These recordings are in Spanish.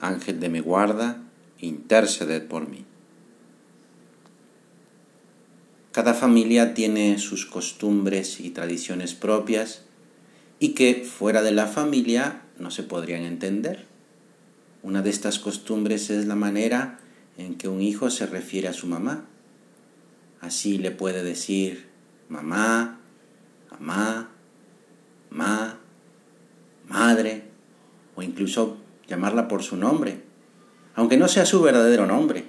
Ángel de mi guarda, interceded por mí. Cada familia tiene sus costumbres y tradiciones propias y que fuera de la familia no se podrían entender. Una de estas costumbres es la manera en que un hijo se refiere a su mamá. Así le puede decir mamá, mamá, ma, madre, o incluso llamarla por su nombre, aunque no sea su verdadero nombre,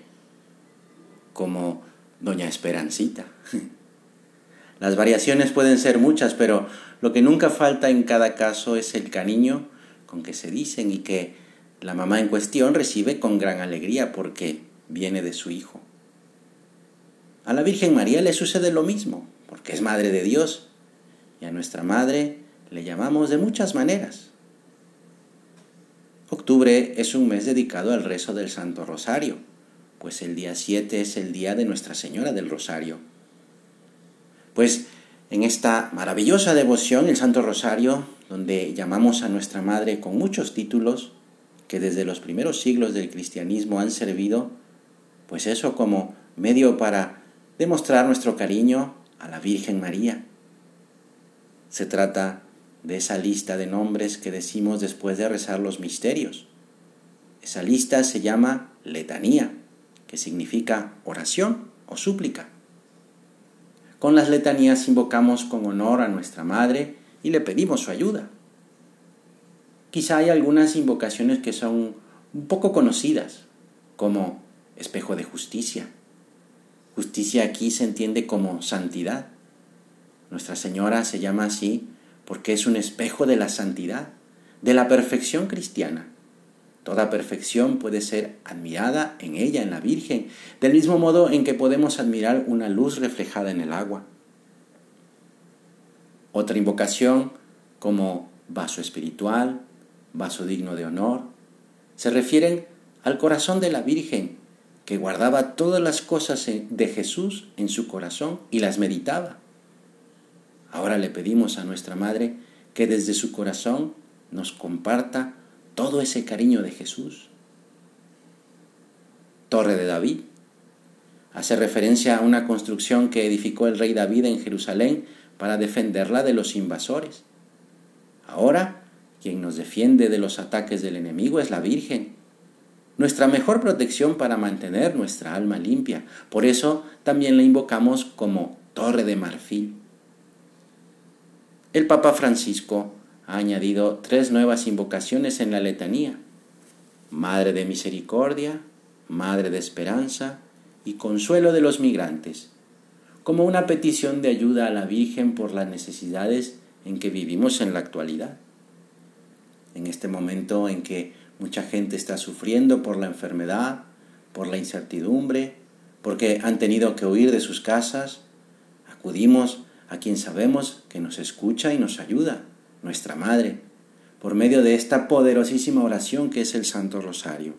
como Doña Esperancita. Las variaciones pueden ser muchas, pero lo que nunca falta en cada caso es el cariño con que se dicen y que la mamá en cuestión recibe con gran alegría porque viene de su hijo. A la Virgen María le sucede lo mismo, porque es Madre de Dios, y a nuestra Madre le llamamos de muchas maneras. Octubre es un mes dedicado al rezo del Santo Rosario, pues el día 7 es el día de Nuestra Señora del Rosario. Pues en esta maravillosa devoción, el Santo Rosario, donde llamamos a nuestra Madre con muchos títulos que desde los primeros siglos del cristianismo han servido, pues eso como medio para demostrar nuestro cariño a la Virgen María. Se trata de esa lista de nombres que decimos después de rezar los misterios. Esa lista se llama letanía, que significa oración o súplica. Con las letanías invocamos con honor a nuestra Madre y le pedimos su ayuda. Quizá hay algunas invocaciones que son un poco conocidas, como espejo de justicia. Justicia aquí se entiende como santidad. Nuestra Señora se llama así porque es un espejo de la santidad, de la perfección cristiana. Toda perfección puede ser admirada en ella, en la Virgen, del mismo modo en que podemos admirar una luz reflejada en el agua. Otra invocación, como vaso espiritual, vaso digno de honor, se refieren al corazón de la Virgen, que guardaba todas las cosas de Jesús en su corazón y las meditaba. Ahora le pedimos a nuestra Madre que desde su corazón nos comparta todo ese cariño de Jesús. Torre de David. Hace referencia a una construcción que edificó el rey David en Jerusalén para defenderla de los invasores. Ahora, quien nos defiende de los ataques del enemigo es la Virgen, nuestra mejor protección para mantener nuestra alma limpia. Por eso también la invocamos como Torre de Marfil. El Papa Francisco ha añadido tres nuevas invocaciones en la letanía. Madre de Misericordia, Madre de Esperanza y Consuelo de los Migrantes, como una petición de ayuda a la Virgen por las necesidades en que vivimos en la actualidad. En este momento en que mucha gente está sufriendo por la enfermedad, por la incertidumbre, porque han tenido que huir de sus casas, acudimos a quien sabemos que nos escucha y nos ayuda, nuestra Madre, por medio de esta poderosísima oración que es el Santo Rosario.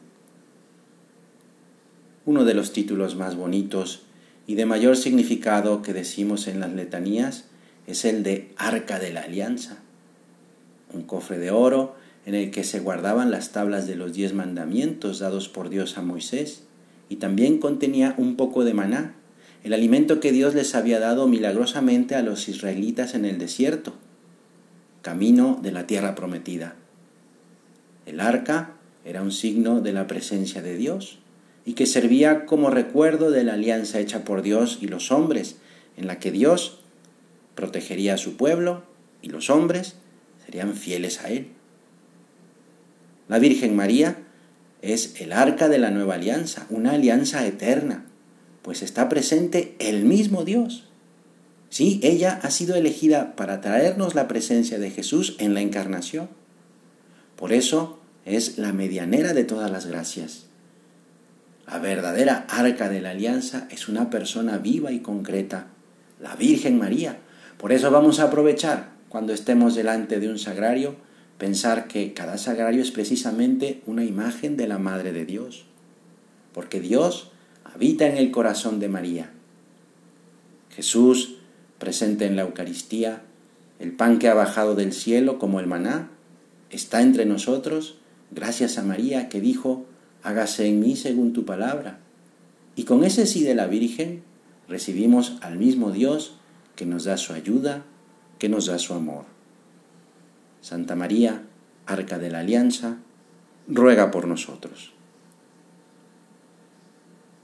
Uno de los títulos más bonitos y de mayor significado que decimos en las letanías es el de Arca de la Alianza, un cofre de oro en el que se guardaban las tablas de los diez mandamientos dados por Dios a Moisés, y también contenía un poco de maná, el alimento que Dios les había dado milagrosamente a los israelitas en el desierto, camino de la tierra prometida. El arca era un signo de la presencia de Dios y que servía como recuerdo de la alianza hecha por Dios y los hombres, en la que Dios protegería a su pueblo y los hombres serían fieles a Él. La Virgen María es el arca de la nueva alianza, una alianza eterna, pues está presente el mismo Dios. Sí, ella ha sido elegida para traernos la presencia de Jesús en la encarnación. Por eso, es la medianera de todas las gracias. La verdadera arca de la alianza es una persona viva y concreta, la Virgen María. Por eso vamos a aprovechar cuando estemos delante de un sagrario, pensar que cada sagrario es precisamente una imagen de la Madre de Dios, porque Dios habita en el corazón de María. Jesús, presente en la Eucaristía, el pan que ha bajado del cielo como el maná, está entre nosotros gracias a María que dijo, hágase en mí según tu palabra. Y con ese sí de la Virgen recibimos al mismo Dios que nos da su ayuda, que nos da su amor. Santa María, Arca de la Alianza, ruega por nosotros.